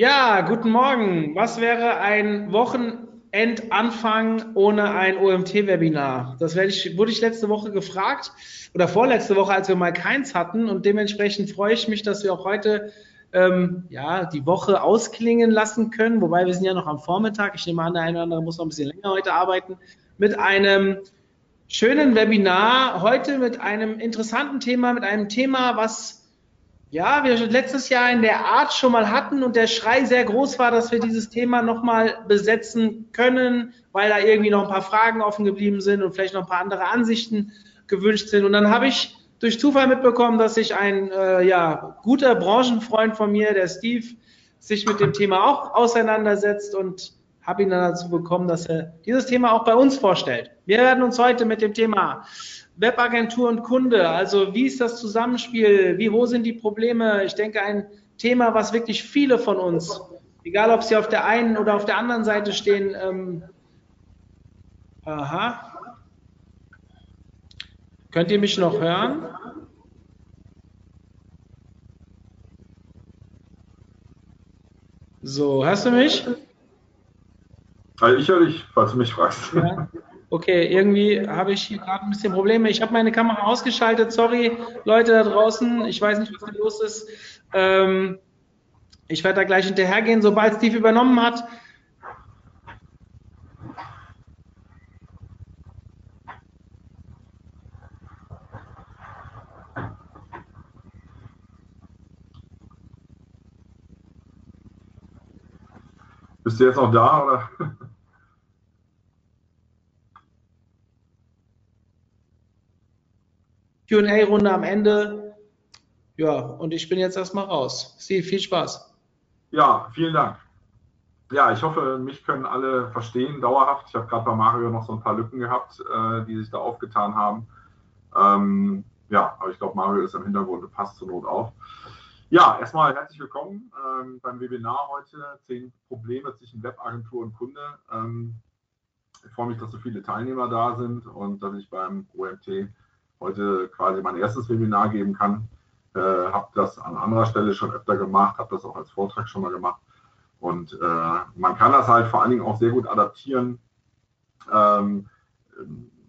Ja, guten Morgen. Was wäre ein Wochenendanfang ohne ein OMT-Webinar? Das werde ich, wurde ich letzte Woche gefragt oder vorletzte Woche, als wir mal keins hatten. Und dementsprechend freue ich mich, dass wir auch heute ähm, ja, die Woche ausklingen lassen können. Wobei wir sind ja noch am Vormittag. Ich nehme an, der eine oder andere muss noch ein bisschen länger heute arbeiten. Mit einem schönen Webinar. Heute mit einem interessanten Thema, mit einem Thema, was ja, wir letztes Jahr in der Art schon mal hatten und der Schrei sehr groß war, dass wir dieses Thema nochmal besetzen können, weil da irgendwie noch ein paar Fragen offen geblieben sind und vielleicht noch ein paar andere Ansichten gewünscht sind. Und dann habe ich durch Zufall mitbekommen, dass sich ein äh, ja, guter Branchenfreund von mir, der Steve, sich mit dem Thema auch auseinandersetzt und habe ihn dann dazu bekommen, dass er dieses Thema auch bei uns vorstellt. Wir werden uns heute mit dem Thema Webagentur und Kunde, also wie ist das Zusammenspiel, wie hoch sind die Probleme? Ich denke, ein Thema, was wirklich viele von uns, egal ob sie auf der einen oder auf der anderen Seite stehen, ähm, aha, könnt ihr mich noch hören? So, hörst du mich? Also ich höre dich, falls du mich fragst. Ja. Okay, irgendwie habe ich hier gerade ein bisschen Probleme. Ich habe meine Kamera ausgeschaltet. Sorry, Leute da draußen. Ich weiß nicht, was da los ist. Ähm, ich werde da gleich hinterhergehen, sobald Steve übernommen hat. Bist du jetzt noch da oder? QA-Runde am Ende. Ja, und ich bin jetzt erstmal raus. Steve, viel Spaß. Ja, vielen Dank. Ja, ich hoffe, mich können alle verstehen, dauerhaft. Ich habe gerade bei Mario noch so ein paar Lücken gehabt, äh, die sich da aufgetan haben. Ähm, ja, aber ich glaube, Mario ist im Hintergrund und passt zur Not auf. Ja, erstmal herzlich willkommen ähm, beim Webinar heute. Zehn Probleme zwischen Webagentur und Kunde. Ähm, ich freue mich, dass so viele Teilnehmer da sind und dass ich beim OMT heute quasi mein erstes Webinar geben kann. Äh, habe das an anderer Stelle schon öfter gemacht, habe das auch als Vortrag schon mal gemacht. Und äh, man kann das halt vor allen Dingen auch sehr gut adaptieren. Ähm,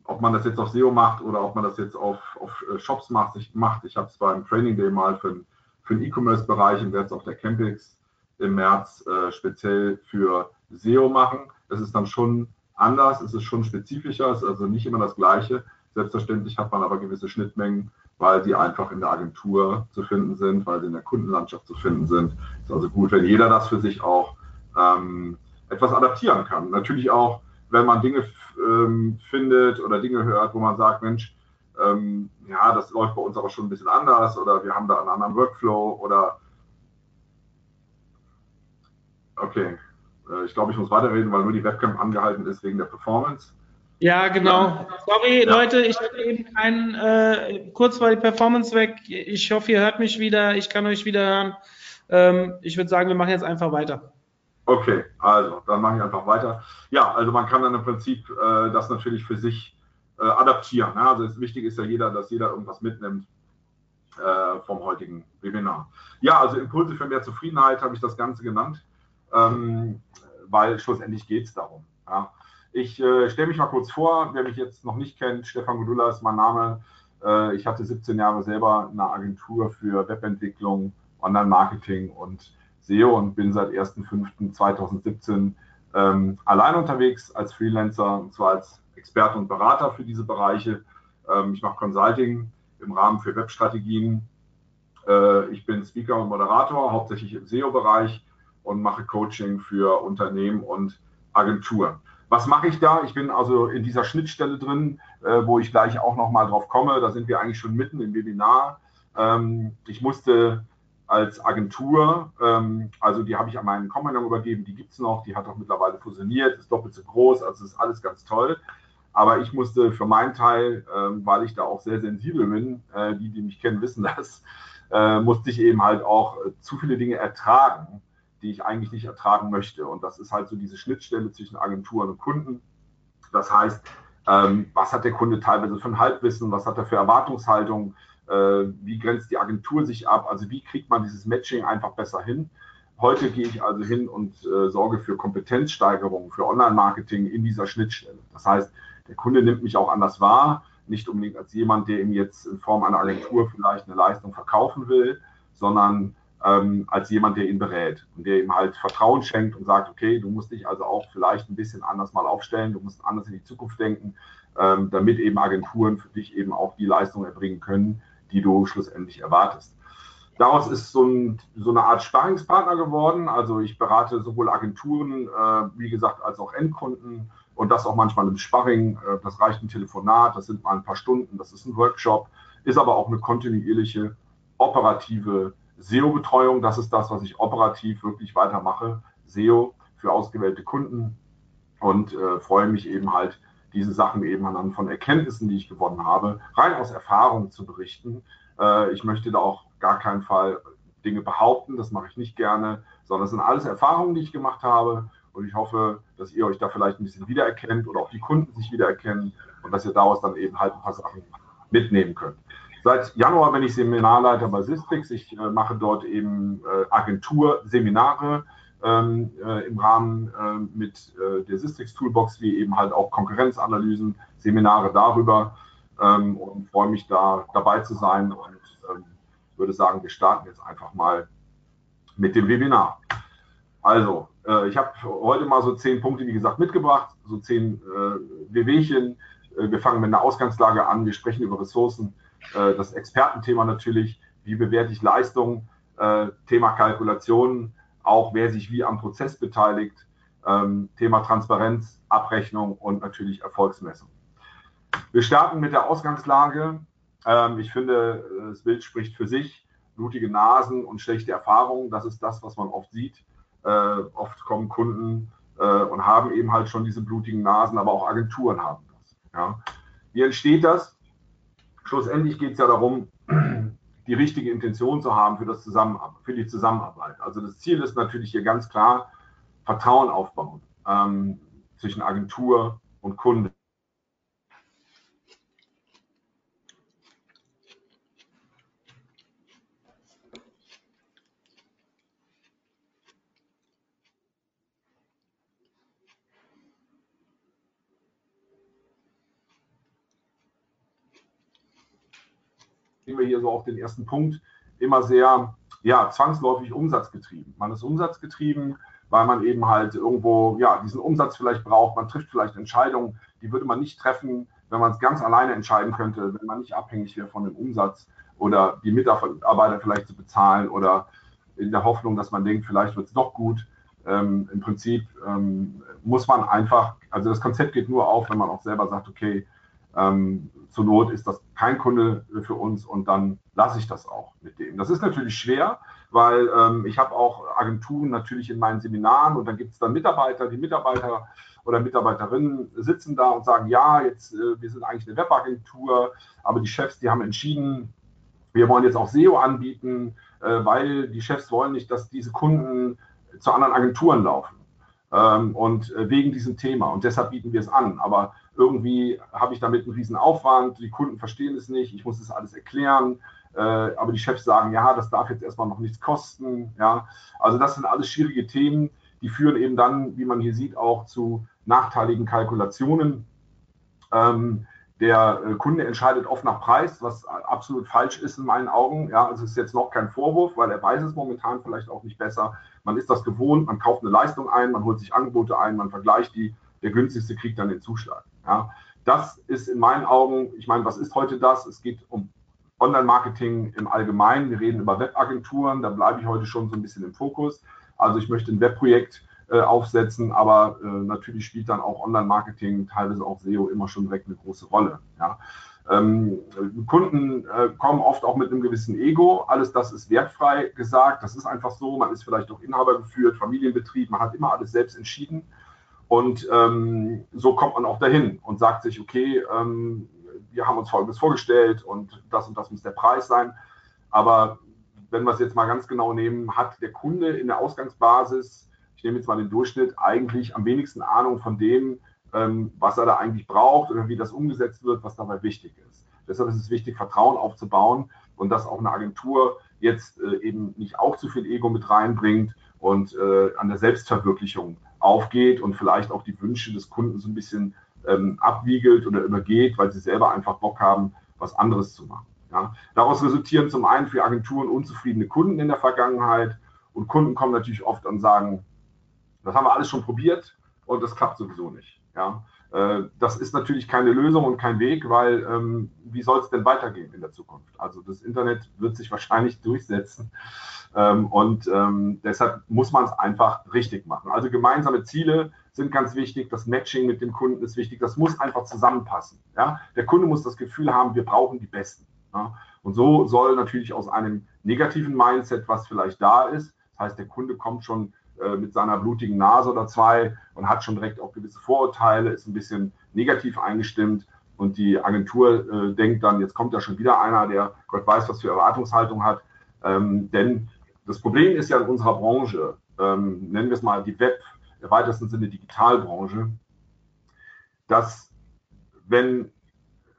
ob man das jetzt auf SEO macht oder ob man das jetzt auf, auf äh, Shops macht. Ich, macht. ich habe es beim Training Day mal für, für den E-Commerce-Bereich und werde es auf der Campix im März äh, speziell für SEO machen. Es ist dann schon anders, es ist schon spezifischer, es ist also nicht immer das Gleiche. Selbstverständlich hat man aber gewisse Schnittmengen, weil sie einfach in der Agentur zu finden sind, weil sie in der Kundenlandschaft zu finden sind. Es ist also gut, wenn jeder das für sich auch ähm, etwas adaptieren kann. Natürlich auch, wenn man Dinge ähm, findet oder Dinge hört, wo man sagt, Mensch, ähm, ja, das läuft bei uns aber schon ein bisschen anders oder wir haben da einen anderen Workflow oder okay, äh, ich glaube, ich muss weiterreden, weil nur die Webcam angehalten ist wegen der Performance. Ja, genau. Sorry, ja. Leute, ich hatte eben keinen, äh, kurz war die Performance weg. Ich hoffe, ihr hört mich wieder. Ich kann euch wieder hören. Ähm, ich würde sagen, wir machen jetzt einfach weiter. Okay, also dann mache ich einfach weiter. Ja, also man kann dann im Prinzip äh, das natürlich für sich äh, adaptieren. Ne? Also das Wichtige ist ja jeder, dass jeder irgendwas mitnimmt äh, vom heutigen Webinar. Ja, also Impulse für mehr Zufriedenheit habe ich das Ganze genannt, ähm, weil schlussendlich geht es darum. Ja? Ich äh, stelle mich mal kurz vor, wer mich jetzt noch nicht kennt, Stefan Godula ist mein Name. Äh, ich hatte 17 Jahre selber eine Agentur für Webentwicklung, Online-Marketing und SEO und bin seit 1.5.2017 ähm, allein unterwegs als Freelancer und zwar als Experte und Berater für diese Bereiche. Ähm, ich mache Consulting im Rahmen für Webstrategien. Äh, ich bin Speaker und Moderator, hauptsächlich im SEO-Bereich und mache Coaching für Unternehmen und Agenturen. Was mache ich da? Ich bin also in dieser Schnittstelle drin, äh, wo ich gleich auch nochmal drauf komme. Da sind wir eigentlich schon mitten im Webinar. Ähm, ich musste als Agentur. Ähm, also die habe ich an meinen Kompagnon übergeben, die gibt es noch, die hat auch mittlerweile fusioniert, ist doppelt so groß, also ist alles ganz toll. Aber ich musste für meinen Teil, ähm, weil ich da auch sehr sensibel bin, äh, die, die mich kennen, wissen das, äh, musste ich eben halt auch äh, zu viele Dinge ertragen, die ich eigentlich nicht ertragen möchte. Und das ist halt so diese Schnittstelle zwischen Agenturen und Kunden. Das heißt, ähm, was hat der Kunde teilweise für ein Halbwissen, was hat er für Erwartungshaltung, äh, wie grenzt die Agentur sich ab, also wie kriegt man dieses Matching einfach besser hin. Heute gehe ich also hin und äh, sorge für Kompetenzsteigerung, für Online-Marketing in dieser Schnittstelle. Das heißt, der Kunde nimmt mich auch anders wahr, nicht unbedingt als jemand, der ihm jetzt in Form einer Agentur vielleicht eine Leistung verkaufen will, sondern ähm, als jemand, der ihn berät und der ihm halt Vertrauen schenkt und sagt, okay, du musst dich also auch vielleicht ein bisschen anders mal aufstellen, du musst anders in die Zukunft denken, ähm, damit eben Agenturen für dich eben auch die Leistung erbringen können, die du schlussendlich erwartest. Daraus ist so, ein, so eine Art Sparingspartner geworden. Also ich berate sowohl Agenturen, äh, wie gesagt, als auch Endkunden und das auch manchmal im Sparring. Äh, das reicht ein Telefonat, das sind mal ein paar Stunden, das ist ein Workshop, ist aber auch eine kontinuierliche operative SEO-Betreuung. Das ist das, was ich operativ wirklich weitermache. SEO für ausgewählte Kunden und äh, freue mich eben halt, diese Sachen eben anhand von Erkenntnissen, die ich gewonnen habe, rein aus Erfahrung zu berichten. Äh, ich möchte da auch gar keinen Fall Dinge behaupten, das mache ich nicht gerne, sondern es sind alles Erfahrungen, die ich gemacht habe. Und ich hoffe, dass ihr euch da vielleicht ein bisschen wiedererkennt oder auch die Kunden sich wiedererkennen und dass ihr daraus dann eben halt ein paar Sachen mitnehmen könnt. Seit Januar bin ich Seminarleiter bei Sistrix. Ich äh, mache dort eben äh, Agenturseminare ähm, äh, im Rahmen äh, mit äh, der Systrix Toolbox, wie eben halt auch Konkurrenzanalysen, Seminare darüber ähm, und freue mich da dabei zu sein und ähm, würde sagen, wir starten jetzt einfach mal mit dem Webinar. Also, äh, ich habe heute mal so zehn Punkte, wie gesagt, mitgebracht, so zehn äh, Wehwehchen. Äh, wir fangen mit einer Ausgangslage an, wir sprechen über Ressourcen, das Expertenthema natürlich, wie bewerte ich Leistung, Thema Kalkulationen, auch wer sich wie am Prozess beteiligt, ähm, Thema Transparenz, Abrechnung und natürlich Erfolgsmessung. Wir starten mit der Ausgangslage. Ähm, ich finde, das Bild spricht für sich. Blutige Nasen und schlechte Erfahrungen, das ist das, was man oft sieht. Äh, oft kommen Kunden äh, und haben eben halt schon diese blutigen Nasen, aber auch Agenturen haben das. Wie entsteht das? Schlussendlich geht es ja darum, die richtige Intention zu haben für, das für die Zusammenarbeit. Also das Ziel ist natürlich hier ganz klar Vertrauen aufbauen ähm, zwischen Agentur und Kunde. Wir hier so auf den ersten Punkt, immer sehr ja, zwangsläufig umsatzgetrieben. Man ist umsatzgetrieben, weil man eben halt irgendwo ja, diesen Umsatz vielleicht braucht. Man trifft vielleicht Entscheidungen, die würde man nicht treffen, wenn man es ganz alleine entscheiden könnte, wenn man nicht abhängig wäre von dem Umsatz oder die Mitarbeiter vielleicht zu bezahlen oder in der Hoffnung, dass man denkt, vielleicht wird es doch gut. Ähm, Im Prinzip ähm, muss man einfach, also das Konzept geht nur auf, wenn man auch selber sagt, okay, ähm, zur Not ist das kein Kunde für uns und dann lasse ich das auch mit dem. Das ist natürlich schwer, weil ähm, ich habe auch Agenturen natürlich in meinen Seminaren und dann gibt es dann Mitarbeiter, die Mitarbeiter oder Mitarbeiterinnen sitzen da und sagen, ja, jetzt äh, wir sind eigentlich eine Webagentur, aber die Chefs, die haben entschieden, wir wollen jetzt auch SEO anbieten, äh, weil die Chefs wollen nicht, dass diese Kunden zu anderen Agenturen laufen. Ähm, und äh, wegen diesem Thema. Und deshalb bieten wir es an. Aber irgendwie habe ich damit einen riesen Aufwand, die Kunden verstehen es nicht, ich muss das alles erklären. Äh, aber die Chefs sagen, ja, das darf jetzt erstmal noch nichts kosten. Ja, also das sind alles schwierige Themen, die führen eben dann, wie man hier sieht, auch zu nachteiligen Kalkulationen. Ähm, der äh, Kunde entscheidet oft nach Preis, was absolut falsch ist in meinen Augen. Ja, also es ist jetzt noch kein Vorwurf, weil er weiß es momentan vielleicht auch nicht besser. Man ist das gewohnt, man kauft eine Leistung ein, man holt sich Angebote ein, man vergleicht die. Der günstigste kriegt dann den Zuschlag. Ja, das ist in meinen Augen, ich meine, was ist heute das? Es geht um Online-Marketing im Allgemeinen. Wir reden über Webagenturen, da bleibe ich heute schon so ein bisschen im Fokus. Also ich möchte ein Webprojekt äh, aufsetzen, aber äh, natürlich spielt dann auch Online-Marketing, teilweise auch SEO immer schon direkt eine große Rolle. Ja. Ähm, Kunden äh, kommen oft auch mit einem gewissen Ego. Alles das ist wertfrei gesagt. Das ist einfach so. Man ist vielleicht auch Inhaber geführt, Familienbetrieb. Man hat immer alles selbst entschieden. Und ähm, so kommt man auch dahin und sagt sich, okay, ähm, wir haben uns Folgendes vorgestellt und das und das muss der Preis sein. Aber wenn wir es jetzt mal ganz genau nehmen, hat der Kunde in der Ausgangsbasis ich nehme jetzt mal den Durchschnitt, eigentlich am wenigsten Ahnung von dem, ähm, was er da eigentlich braucht oder wie das umgesetzt wird, was dabei wichtig ist. Deshalb ist es wichtig, Vertrauen aufzubauen und dass auch eine Agentur jetzt äh, eben nicht auch zu viel Ego mit reinbringt und äh, an der Selbstverwirklichung aufgeht und vielleicht auch die Wünsche des Kunden so ein bisschen ähm, abwiegelt oder übergeht, weil sie selber einfach Bock haben, was anderes zu machen. Ja. Daraus resultieren zum einen für Agenturen unzufriedene Kunden in der Vergangenheit und Kunden kommen natürlich oft und sagen, das haben wir alles schon probiert und das klappt sowieso nicht. Ja? Äh, das ist natürlich keine Lösung und kein Weg, weil ähm, wie soll es denn weitergehen in der Zukunft? Also das Internet wird sich wahrscheinlich durchsetzen und ähm, deshalb muss man es einfach richtig machen. Also gemeinsame Ziele sind ganz wichtig, das Matching mit dem Kunden ist wichtig, das muss einfach zusammenpassen. Ja? Der Kunde muss das Gefühl haben, wir brauchen die Besten. Ja? Und so soll natürlich aus einem negativen Mindset, was vielleicht da ist, das heißt, der Kunde kommt schon äh, mit seiner blutigen Nase oder zwei und hat schon direkt auch gewisse Vorurteile, ist ein bisschen negativ eingestimmt. Und die Agentur äh, denkt dann, jetzt kommt ja schon wieder einer, der Gott weiß, was für Erwartungshaltung hat. Ähm, denn das Problem ist ja in unserer Branche, ähm, nennen wir es mal die Web, im weitesten Sinne Digitalbranche, dass wenn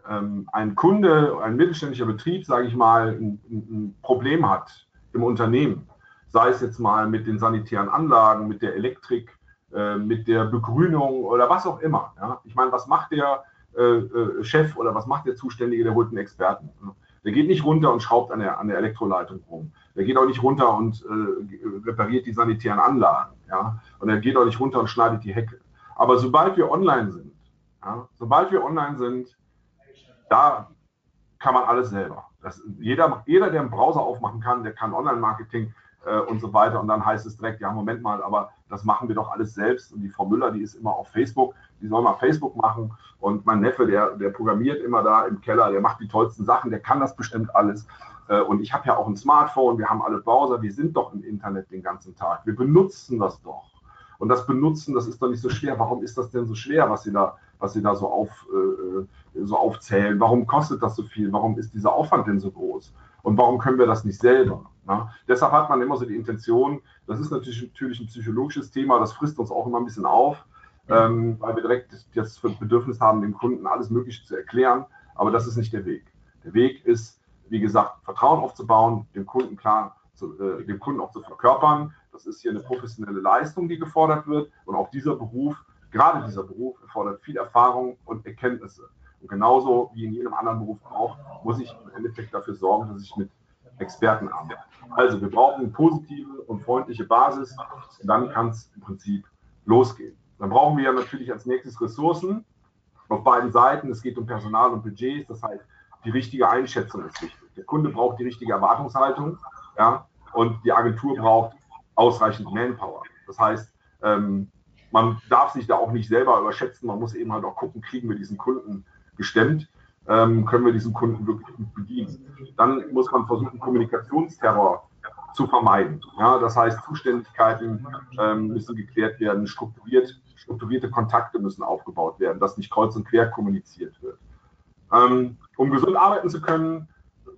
ähm, ein Kunde, ein mittelständischer Betrieb, sage ich mal, ein, ein Problem hat im Unternehmen, sei es jetzt mal mit den sanitären Anlagen, mit der Elektrik, äh, mit der Begrünung oder was auch immer. Ja? Ich meine, was macht der äh, äh, Chef oder was macht der Zuständige, der holt einen Experten. Der geht nicht runter und schraubt an der, an der Elektroleitung rum. Der geht auch nicht runter und äh, repariert die sanitären Anlagen. Ja? Und er geht auch nicht runter und schneidet die Hecke. Aber sobald wir online sind, ja, sobald wir online sind, da kann man alles selber. Das, jeder, jeder, der einen Browser aufmachen kann, der kann Online-Marketing, äh, und so weiter. Und dann heißt es direkt, ja, Moment mal, aber das machen wir doch alles selbst. Und die Frau Müller, die ist immer auf Facebook, die soll mal Facebook machen. Und mein Neffe, der, der programmiert immer da im Keller, der macht die tollsten Sachen, der kann das bestimmt alles. Äh, und ich habe ja auch ein Smartphone, wir haben alle Browser, wir sind doch im Internet den ganzen Tag. Wir benutzen das doch. Und das Benutzen, das ist doch nicht so schwer. Warum ist das denn so schwer, was Sie da, was Sie da so, auf, äh, so aufzählen? Warum kostet das so viel? Warum ist dieser Aufwand denn so groß? Und warum können wir das nicht selber? Na? Deshalb hat man immer so die Intention, das ist natürlich, natürlich ein psychologisches Thema, das frisst uns auch immer ein bisschen auf, ähm, weil wir direkt das Bedürfnis haben, dem Kunden alles Mögliche zu erklären. Aber das ist nicht der Weg. Der Weg ist, wie gesagt, Vertrauen aufzubauen, dem Kunden klar, zu, äh, dem Kunden auch zu verkörpern. Das ist hier eine professionelle Leistung, die gefordert wird. Und auch dieser Beruf, gerade dieser Beruf, erfordert viel Erfahrung und Erkenntnisse. Und genauso wie in jedem anderen Beruf auch, muss ich im Endeffekt dafür sorgen, dass ich mit Experten arbeite. Also wir brauchen eine positive und freundliche Basis und dann kann es im Prinzip losgehen. Dann brauchen wir ja natürlich als nächstes Ressourcen auf beiden Seiten. Es geht um Personal und Budgets, das heißt, die richtige Einschätzung ist wichtig. Der Kunde braucht die richtige Erwartungshaltung ja, und die Agentur braucht ausreichend Manpower. Das heißt, ähm, man darf sich da auch nicht selber überschätzen, man muss eben halt auch gucken, kriegen wir diesen Kunden gestemmt, ähm, können wir diesen Kunden wirklich gut bedienen. Dann muss man versuchen, Kommunikationsterror zu vermeiden. Ja, das heißt, Zuständigkeiten ähm, müssen geklärt werden, strukturiert, strukturierte Kontakte müssen aufgebaut werden, dass nicht kreuz und quer kommuniziert wird. Ähm, um gesund arbeiten zu können,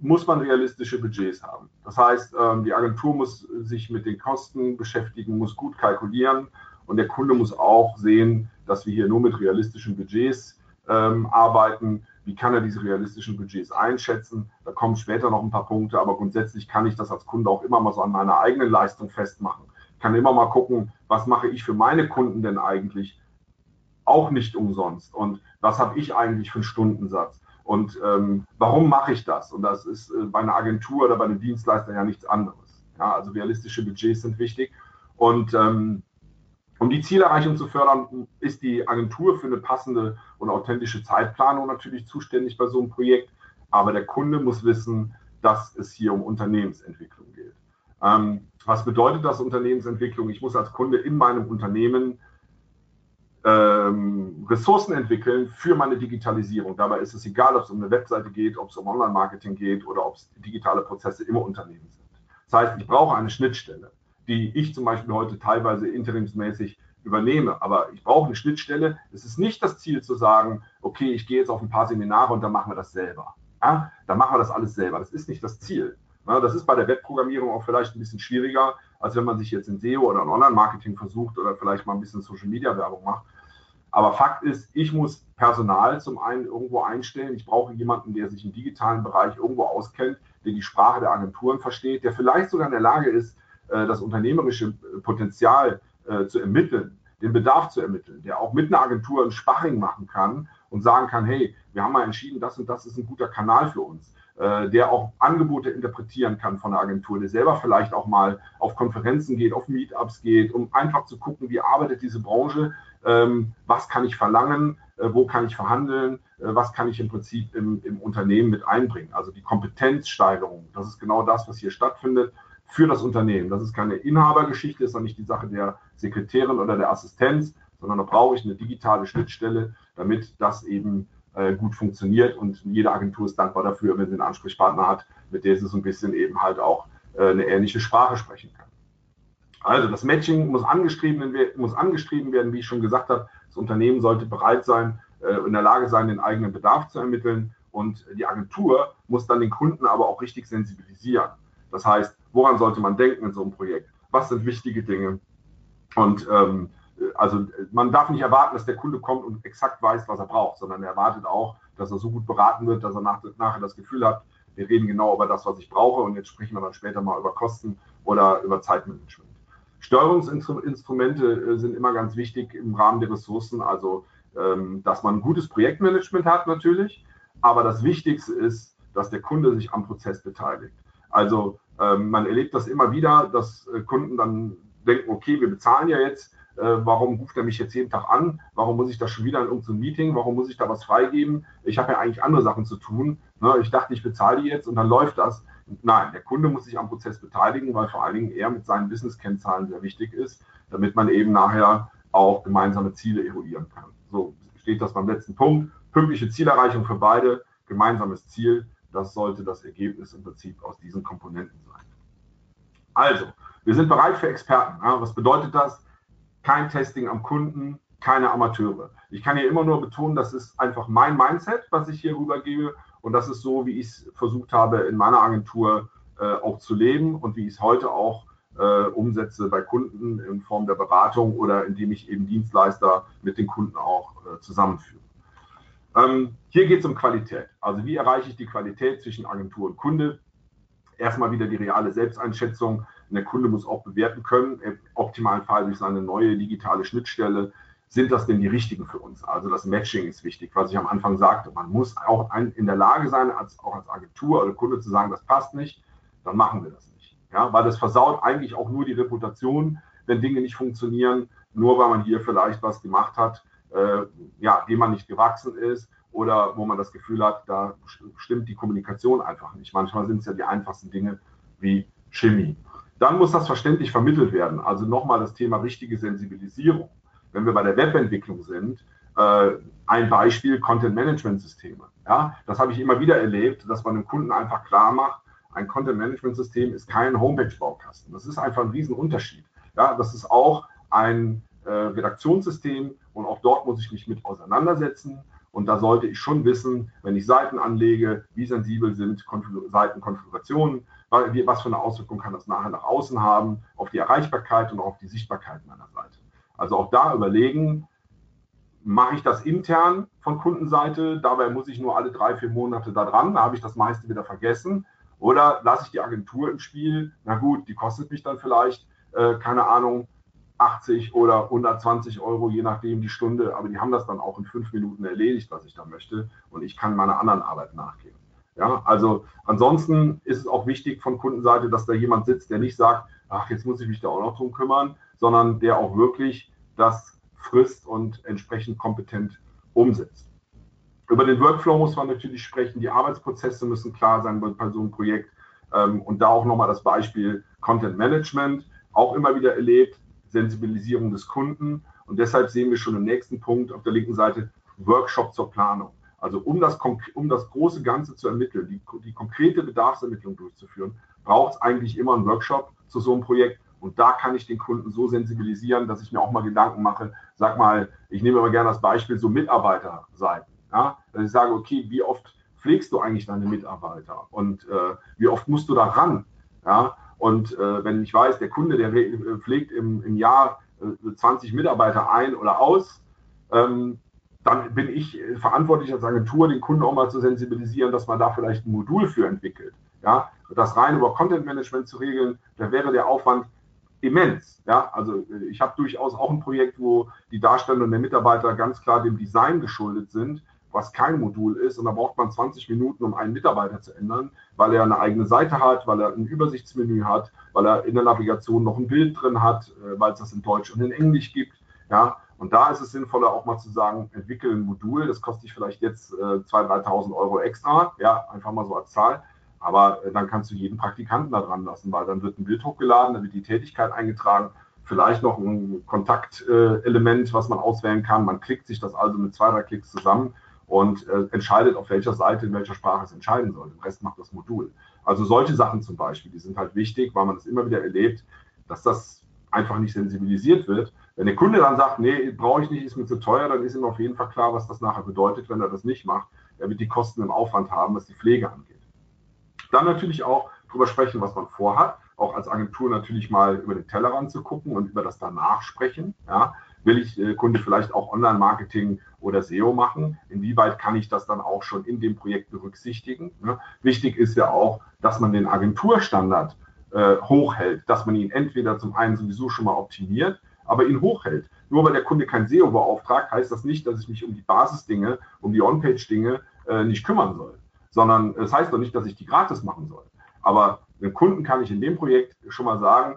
muss man realistische Budgets haben. Das heißt, ähm, die Agentur muss sich mit den Kosten beschäftigen, muss gut kalkulieren und der Kunde muss auch sehen, dass wir hier nur mit realistischen Budgets ähm, arbeiten. Wie kann er diese realistischen Budgets einschätzen? Da kommen später noch ein paar Punkte, aber grundsätzlich kann ich das als Kunde auch immer mal so an meiner eigenen Leistung festmachen. Ich kann immer mal gucken, was mache ich für meine Kunden denn eigentlich auch nicht umsonst und was habe ich eigentlich für einen Stundensatz und ähm, warum mache ich das? Und das ist äh, bei einer Agentur oder bei einem Dienstleister ja nichts anderes. Ja, also realistische Budgets sind wichtig und ähm, um die Zielerreichung zu fördern, ist die Agentur für eine passende und authentische Zeitplanung natürlich zuständig bei so einem Projekt. Aber der Kunde muss wissen, dass es hier um Unternehmensentwicklung geht. Ähm, was bedeutet das Unternehmensentwicklung? Ich muss als Kunde in meinem Unternehmen ähm, Ressourcen entwickeln für meine Digitalisierung. Dabei ist es egal, ob es um eine Webseite geht, ob es um Online-Marketing geht oder ob es digitale Prozesse im Unternehmen sind. Das heißt, ich brauche eine Schnittstelle, die ich zum Beispiel heute teilweise interimsmäßig übernehme. Aber ich brauche eine Schnittstelle. Es ist nicht das Ziel zu sagen, okay, ich gehe jetzt auf ein paar Seminare und dann machen wir das selber. Ja, dann machen wir das alles selber. Das ist nicht das Ziel. Ja, das ist bei der Webprogrammierung auch vielleicht ein bisschen schwieriger, als wenn man sich jetzt in SEO oder in Online-Marketing versucht oder vielleicht mal ein bisschen Social-Media-Werbung macht. Aber Fakt ist, ich muss Personal zum einen irgendwo einstellen. Ich brauche jemanden, der sich im digitalen Bereich irgendwo auskennt, der die Sprache der Agenturen versteht, der vielleicht sogar in der Lage ist, das unternehmerische Potenzial äh, zu ermitteln, den Bedarf zu ermitteln, der auch mit einer Agentur ein Sparring machen kann und sagen kann, hey, wir haben mal entschieden, das und das ist ein guter Kanal für uns, äh, der auch Angebote interpretieren kann von der Agentur, der selber vielleicht auch mal auf Konferenzen geht, auf Meetups geht, um einfach zu gucken, wie arbeitet diese Branche, ähm, was kann ich verlangen, äh, wo kann ich verhandeln, äh, was kann ich im Prinzip im, im Unternehmen mit einbringen. Also die Kompetenzsteigerung, das ist genau das, was hier stattfindet für das Unternehmen. Das ist keine Inhabergeschichte, ist auch nicht die Sache der Sekretärin oder der Assistenz, sondern da brauche ich eine digitale Schnittstelle, damit das eben äh, gut funktioniert und jede Agentur ist dankbar dafür, wenn sie einen Ansprechpartner hat, mit der sie so ein bisschen eben halt auch äh, eine ähnliche Sprache sprechen kann. Also das Matching muss angestrieben, muss angestrieben werden, wie ich schon gesagt habe. Das Unternehmen sollte bereit sein, äh, in der Lage sein, den eigenen Bedarf zu ermitteln. Und die Agentur muss dann den Kunden aber auch richtig sensibilisieren. Das heißt, woran sollte man denken in so einem Projekt? Was sind wichtige Dinge? Und ähm, also man darf nicht erwarten, dass der Kunde kommt und exakt weiß, was er braucht, sondern er erwartet auch, dass er so gut beraten wird, dass er nach, nachher das Gefühl hat, wir reden genau über das, was ich brauche und jetzt sprechen wir dann später mal über Kosten oder über Zeitmanagement. Steuerungsinstrumente äh, sind immer ganz wichtig im Rahmen der Ressourcen, also ähm, dass man ein gutes Projektmanagement hat natürlich, aber das Wichtigste ist, dass der Kunde sich am Prozess beteiligt. Also man erlebt das immer wieder, dass äh, Kunden dann denken, okay, wir bezahlen ja jetzt, äh, warum ruft er mich jetzt jeden Tag an? Warum muss ich da schon wieder in irgendein Meeting? Warum muss ich da was freigeben? Ich habe ja eigentlich andere Sachen zu tun. Ne? Ich dachte, ich bezahle die jetzt und dann läuft das. Nein, der Kunde muss sich am Prozess beteiligen, weil vor allen Dingen er mit seinen Business-Kennzahlen sehr wichtig ist, damit man eben nachher auch gemeinsame Ziele eruieren kann. So steht das beim letzten Punkt. Pünktliche Zielerreichung für beide, gemeinsames Ziel. Das sollte das Ergebnis im Prinzip aus diesen Komponenten sein. Also, wir sind bereit für Experten. Was bedeutet das? Kein Testing am Kunden, keine Amateure. Ich kann hier immer nur betonen, das ist einfach mein Mindset, was ich hier rübergebe und das ist so, wie ich es versucht habe, in meiner Agentur äh, auch zu leben und wie ich es heute auch äh, umsetze bei Kunden in Form der Beratung oder indem ich eben Dienstleister mit den Kunden auch äh, zusammenführe. Ähm, hier geht es um Qualität. Also wie erreiche ich die Qualität zwischen Agentur und Kunde? Erstmal wieder die reale Selbsteinschätzung. Der Kunde muss auch bewerten können, im optimalen Fall durch seine neue digitale Schnittstelle sind das denn die richtigen für uns? Also das Matching ist wichtig, was ich am Anfang sagte. Man muss auch in der Lage sein, als, auch als Agentur oder Kunde zu sagen, das passt nicht, dann machen wir das nicht. Ja, weil das versaut eigentlich auch nur die Reputation, wenn Dinge nicht funktionieren, nur weil man hier vielleicht was gemacht hat, äh, ja, dem man nicht gewachsen ist oder wo man das Gefühl hat, da stimmt die Kommunikation einfach nicht. Manchmal sind es ja die einfachsten Dinge wie Chemie. Dann muss das verständlich vermittelt werden. Also nochmal das Thema richtige Sensibilisierung wenn wir bei der Webentwicklung sind, äh, ein Beispiel Content-Management-Systeme. Ja, das habe ich immer wieder erlebt, dass man dem Kunden einfach klar macht, ein Content-Management-System ist kein Homepage-Baukasten. Das ist einfach ein Riesenunterschied. Ja, das ist auch ein äh, Redaktionssystem und auch dort muss ich mich mit auseinandersetzen. Und da sollte ich schon wissen, wenn ich Seiten anlege, wie sensibel sind Konfigur Seitenkonfigurationen, was für eine Auswirkung kann das nachher nach außen haben, auf die Erreichbarkeit und auch auf die Sichtbarkeit meiner Seite. Also auch da überlegen, mache ich das intern von Kundenseite, dabei muss ich nur alle drei, vier Monate da dran, da habe ich das meiste wieder vergessen. Oder lasse ich die Agentur im Spiel, na gut, die kostet mich dann vielleicht, äh, keine Ahnung, 80 oder 120 Euro, je nachdem die Stunde, aber die haben das dann auch in fünf Minuten erledigt, was ich da möchte, und ich kann meiner anderen Arbeit nachgehen. Ja, also ansonsten ist es auch wichtig von Kundenseite, dass da jemand sitzt, der nicht sagt, ach, jetzt muss ich mich da auch noch drum kümmern, sondern der auch wirklich das frisst und entsprechend kompetent umsetzt. Über den Workflow muss man natürlich sprechen. Die Arbeitsprozesse müssen klar sein bei so einem Projekt. Ähm, und da auch nochmal das Beispiel Content Management, auch immer wieder erlebt, Sensibilisierung des Kunden. Und deshalb sehen wir schon im nächsten Punkt auf der linken Seite Workshop zur Planung. Also um das, um das große Ganze zu ermitteln, die, die konkrete Bedarfsermittlung durchzuführen, braucht es eigentlich immer einen Workshop zu so einem Projekt. Und da kann ich den Kunden so sensibilisieren, dass ich mir auch mal Gedanken mache. Sag mal, ich nehme immer gerne das Beispiel so Mitarbeiterseiten. Ja? Dass ich sage, okay, wie oft pflegst du eigentlich deine Mitarbeiter und äh, wie oft musst du da ran? Ja? Und äh, wenn ich weiß, der Kunde, der pflegt im, im Jahr äh, 20 Mitarbeiter ein oder aus, ähm, dann bin ich verantwortlich als Agentur, den Kunden auch mal zu sensibilisieren, dass man da vielleicht ein Modul für entwickelt. Ja, das rein über Content Management zu regeln, da wäre der Aufwand immens. Ja, also ich habe durchaus auch ein Projekt, wo die Darstellung der Mitarbeiter ganz klar dem Design geschuldet sind, was kein Modul ist. Und da braucht man 20 Minuten, um einen Mitarbeiter zu ändern, weil er eine eigene Seite hat, weil er ein Übersichtsmenü hat, weil er in der Navigation noch ein Bild drin hat, äh, weil es das in Deutsch und in Englisch gibt. Ja, und da ist es sinnvoller, auch mal zu sagen, entwickle ein Modul, das kostet dich vielleicht jetzt äh, 2.000, 3.000 Euro extra, ja, einfach mal so als Zahl. Aber äh, dann kannst du jeden Praktikanten da dran lassen, weil dann wird ein Bild hochgeladen, dann wird die Tätigkeit eingetragen, vielleicht noch ein Kontaktelement, äh, was man auswählen kann. Man klickt sich das also mit zwei, drei Klicks zusammen und äh, entscheidet, auf welcher Seite, in welcher Sprache es entscheiden soll. Den Rest macht das Modul. Also solche Sachen zum Beispiel, die sind halt wichtig, weil man es immer wieder erlebt, dass das einfach nicht sensibilisiert wird wenn der Kunde dann sagt, nee, brauche ich nicht, ist mir zu teuer, dann ist ihm auf jeden Fall klar, was das nachher bedeutet, wenn er das nicht macht. Er wird die Kosten im Aufwand haben, was die Pflege angeht. Dann natürlich auch darüber sprechen, was man vorhat. Auch als Agentur natürlich mal über den Tellerrand zu gucken und über das danach sprechen. Ja, will ich äh, Kunde vielleicht auch Online-Marketing oder SEO machen? Inwieweit kann ich das dann auch schon in dem Projekt berücksichtigen? Ja, wichtig ist ja auch, dass man den Agenturstandard äh, hochhält, dass man ihn entweder zum einen sowieso schon mal optimiert aber ihn hochhält. Nur weil der Kunde kein SEO beauftragt, heißt das nicht, dass ich mich um die Basisdinge, um die On-Page-Dinge äh, nicht kümmern soll. Sondern es das heißt doch nicht, dass ich die gratis machen soll. Aber dem Kunden kann ich in dem Projekt schon mal sagen,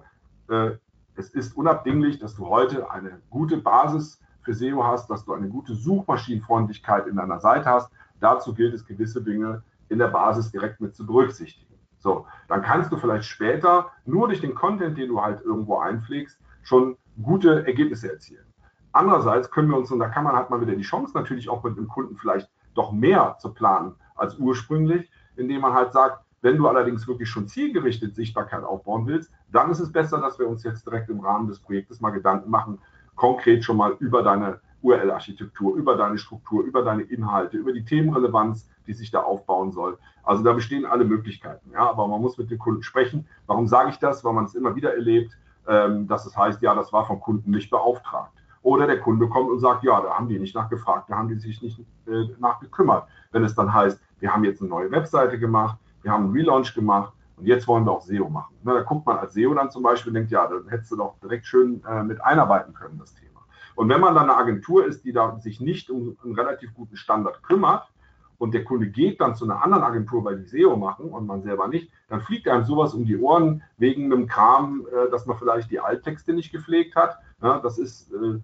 äh, es ist unabdinglich, dass du heute eine gute Basis für SEO hast, dass du eine gute Suchmaschinenfreundlichkeit in deiner Seite hast. Dazu gilt es, gewisse Dinge in der Basis direkt mit zu berücksichtigen. So, dann kannst du vielleicht später nur durch den Content, den du halt irgendwo einpflegst, schon gute Ergebnisse erzielen. Andererseits können wir uns, und da kann man, hat man wieder die Chance natürlich auch mit dem Kunden vielleicht doch mehr zu planen als ursprünglich, indem man halt sagt, wenn du allerdings wirklich schon zielgerichtet Sichtbarkeit aufbauen willst, dann ist es besser, dass wir uns jetzt direkt im Rahmen des Projektes mal Gedanken machen, konkret schon mal über deine URL-Architektur, über deine Struktur, über deine Inhalte, über die Themenrelevanz, die sich da aufbauen soll. Also da bestehen alle Möglichkeiten. Ja, aber man muss mit dem Kunden sprechen. Warum sage ich das? Weil man es immer wieder erlebt ähm, dass es heißt, ja, das war vom Kunden nicht beauftragt. Oder der Kunde kommt und sagt, ja, da haben die nicht nachgefragt, da haben die sich nicht äh, nachgekümmert. Wenn es dann heißt, wir haben jetzt eine neue Webseite gemacht, wir haben einen Relaunch gemacht und jetzt wollen wir auch SEO machen. Na, da guckt man als SEO dann zum Beispiel und denkt, ja, da hättest du doch direkt schön äh, mit einarbeiten können, das Thema. Und wenn man dann eine Agentur ist, die da sich nicht um einen relativ guten Standard kümmert, und der Kunde geht dann zu einer anderen Agentur, weil die SEO machen und man selber nicht, dann fliegt einem sowas um die Ohren wegen einem Kram, äh, dass man vielleicht die Alttexte nicht gepflegt hat. Ja, das ist äh,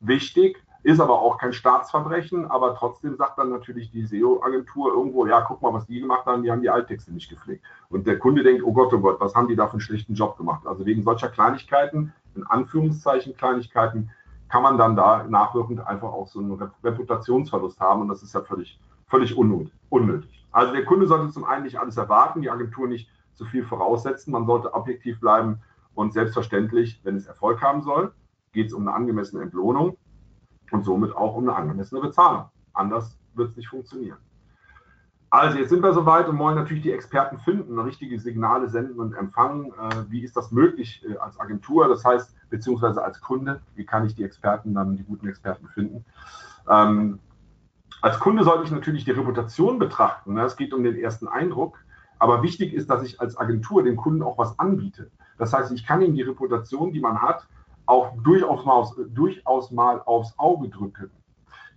wichtig, ist aber auch kein Staatsverbrechen, aber trotzdem sagt dann natürlich die SEO-Agentur irgendwo, ja, guck mal, was die gemacht haben, die haben die Alttexte nicht gepflegt. Und der Kunde denkt, oh Gott, oh Gott, was haben die da für einen schlechten Job gemacht? Also wegen solcher Kleinigkeiten, in Anführungszeichen Kleinigkeiten, kann man dann da nachwirkend einfach auch so einen Reputationsverlust haben und das ist ja völlig völlig unnötig. Also der Kunde sollte zum einen nicht alles erwarten, die Agentur nicht zu viel voraussetzen. Man sollte objektiv bleiben und selbstverständlich, wenn es Erfolg haben soll, geht es um eine angemessene Entlohnung und somit auch um eine angemessene Bezahlung. Anders wird es nicht funktionieren. Also jetzt sind wir soweit und wollen natürlich die Experten finden, richtige Signale senden und empfangen. Äh, wie ist das möglich äh, als Agentur? Das heißt, beziehungsweise als Kunde, wie kann ich die Experten dann, die guten Experten finden? Ähm, als Kunde sollte ich natürlich die Reputation betrachten. Ne? Es geht um den ersten Eindruck. Aber wichtig ist, dass ich als Agentur dem Kunden auch was anbiete. Das heißt, ich kann ihm die Reputation, die man hat, auch durchaus mal, aufs, durchaus mal aufs Auge drücken.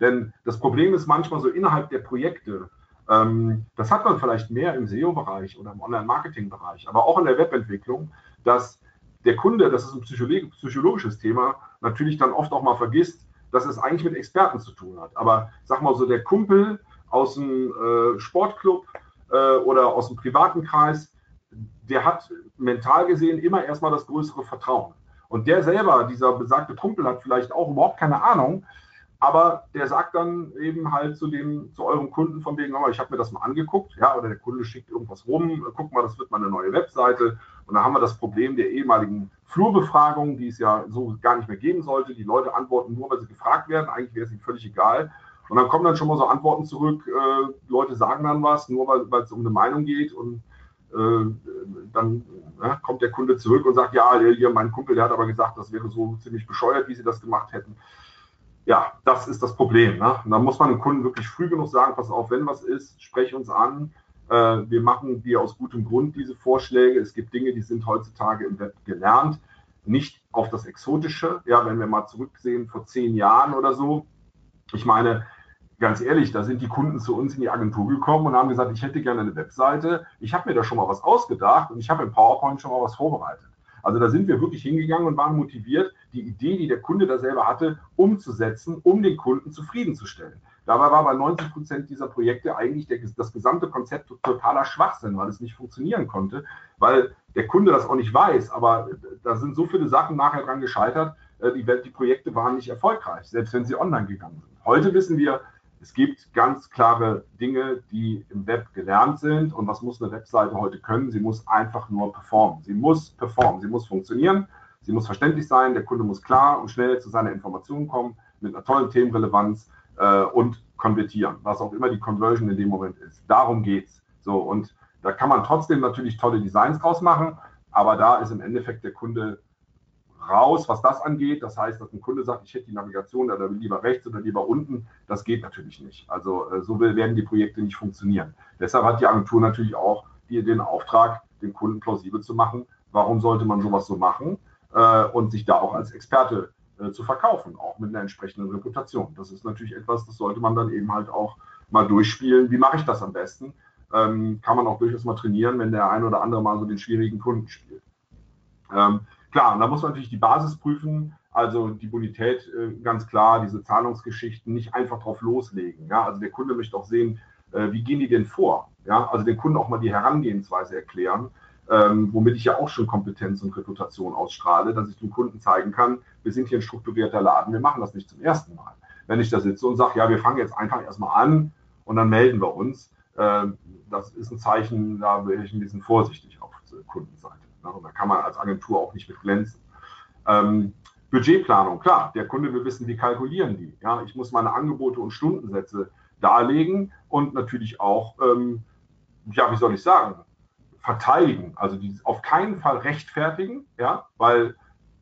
Denn das Problem ist manchmal so innerhalb der Projekte, ähm, das hat man vielleicht mehr im SEO-Bereich oder im Online-Marketing-Bereich, aber auch in der Webentwicklung, dass der Kunde, das ist ein psychologisches Thema, natürlich dann oft auch mal vergisst, dass es eigentlich mit Experten zu tun hat. Aber sag mal so, der Kumpel aus dem äh, Sportclub äh, oder aus dem privaten Kreis, der hat mental gesehen immer erstmal das größere Vertrauen. Und der selber, dieser besagte Kumpel, hat vielleicht auch überhaupt keine Ahnung, aber der sagt dann eben halt zu dem, zu eurem Kunden von wegen, ich habe mir das mal angeguckt, ja, oder der Kunde schickt irgendwas rum, guck mal, das wird mal eine neue Webseite. Und da haben wir das Problem der ehemaligen Flurbefragung, die es ja so gar nicht mehr geben sollte. Die Leute antworten nur, weil sie gefragt werden. Eigentlich wäre es ihnen völlig egal. Und dann kommen dann schon mal so Antworten zurück. Äh, Leute sagen dann was, nur weil es um eine Meinung geht. Und dann ja, kommt der Kunde zurück und sagt, ja, hier, mein Kumpel, der hat aber gesagt, das wäre so ziemlich bescheuert, wie sie das gemacht hätten ja, das ist das Problem. Ne? Da muss man dem Kunden wirklich früh genug sagen, pass auf, wenn was ist, sprech uns an. Äh, wir machen dir aus gutem Grund diese Vorschläge. Es gibt Dinge, die sind heutzutage im Web gelernt, nicht auf das Exotische. Ja, wenn wir mal zurücksehen vor zehn Jahren oder so. Ich meine, ganz ehrlich, da sind die Kunden zu uns in die Agentur gekommen und haben gesagt, ich hätte gerne eine Webseite. Ich habe mir da schon mal was ausgedacht und ich habe im PowerPoint schon mal was vorbereitet. Also da sind wir wirklich hingegangen und waren motiviert, die Idee, die der Kunde da selber hatte, umzusetzen, um den Kunden zufriedenzustellen. Dabei war bei 90 Prozent dieser Projekte eigentlich der, das gesamte Konzept totaler Schwachsinn, weil es nicht funktionieren konnte, weil der Kunde das auch nicht weiß. Aber da sind so viele Sachen nachher dran gescheitert, äh, die, die Projekte waren nicht erfolgreich, selbst wenn sie online gegangen sind. Heute wissen wir, es gibt ganz klare Dinge, die im Web gelernt sind. Und was muss eine Webseite heute können? Sie muss einfach nur performen. Sie muss performen. Sie muss funktionieren. Sie muss verständlich sein. Der Kunde muss klar und schnell zu seiner Information kommen, mit einer tollen Themenrelevanz äh, und konvertieren, was auch immer die Conversion in dem Moment ist. Darum geht's. So und da kann man trotzdem natürlich tolle Designs draus machen, aber da ist im Endeffekt der Kunde raus, was das angeht. Das heißt, dass ein Kunde sagt, ich hätte die Navigation oder lieber rechts oder lieber unten. Das geht natürlich nicht. Also äh, so werden die Projekte nicht funktionieren. Deshalb hat die Agentur natürlich auch den Auftrag, den Kunden plausibel zu machen. Warum sollte man sowas so machen? Äh, und sich da auch als Experte äh, zu verkaufen, auch mit einer entsprechenden Reputation. Das ist natürlich etwas, das sollte man dann eben halt auch mal durchspielen. Wie mache ich das am besten? Ähm, kann man auch durchaus mal trainieren, wenn der ein oder andere mal so den schwierigen Kunden spielt. Ähm, Klar, da muss man natürlich die Basis prüfen, also die Bonität äh, ganz klar, diese Zahlungsgeschichten nicht einfach drauf loslegen. Ja? Also der Kunde möchte auch sehen, äh, wie gehen die denn vor? Ja? Also den Kunden auch mal die Herangehensweise erklären, ähm, womit ich ja auch schon Kompetenz und Reputation ausstrahle, dass ich dem Kunden zeigen kann, wir sind hier ein strukturierter Laden, wir machen das nicht zum ersten Mal. Wenn ich da sitze und sage, ja, wir fangen jetzt einfach erstmal an und dann melden wir uns, äh, das ist ein Zeichen, da wäre ich ein bisschen vorsichtig auf Kundenseite. Ne? Da kann man als Agentur auch nicht mit glänzen. Ähm, Budgetplanung, klar, der Kunde will wissen, wie kalkulieren die. Ja, ich muss meine Angebote und Stundensätze darlegen und natürlich auch, ähm, ja, wie soll ich sagen, verteidigen. Also die auf keinen Fall rechtfertigen, ja, weil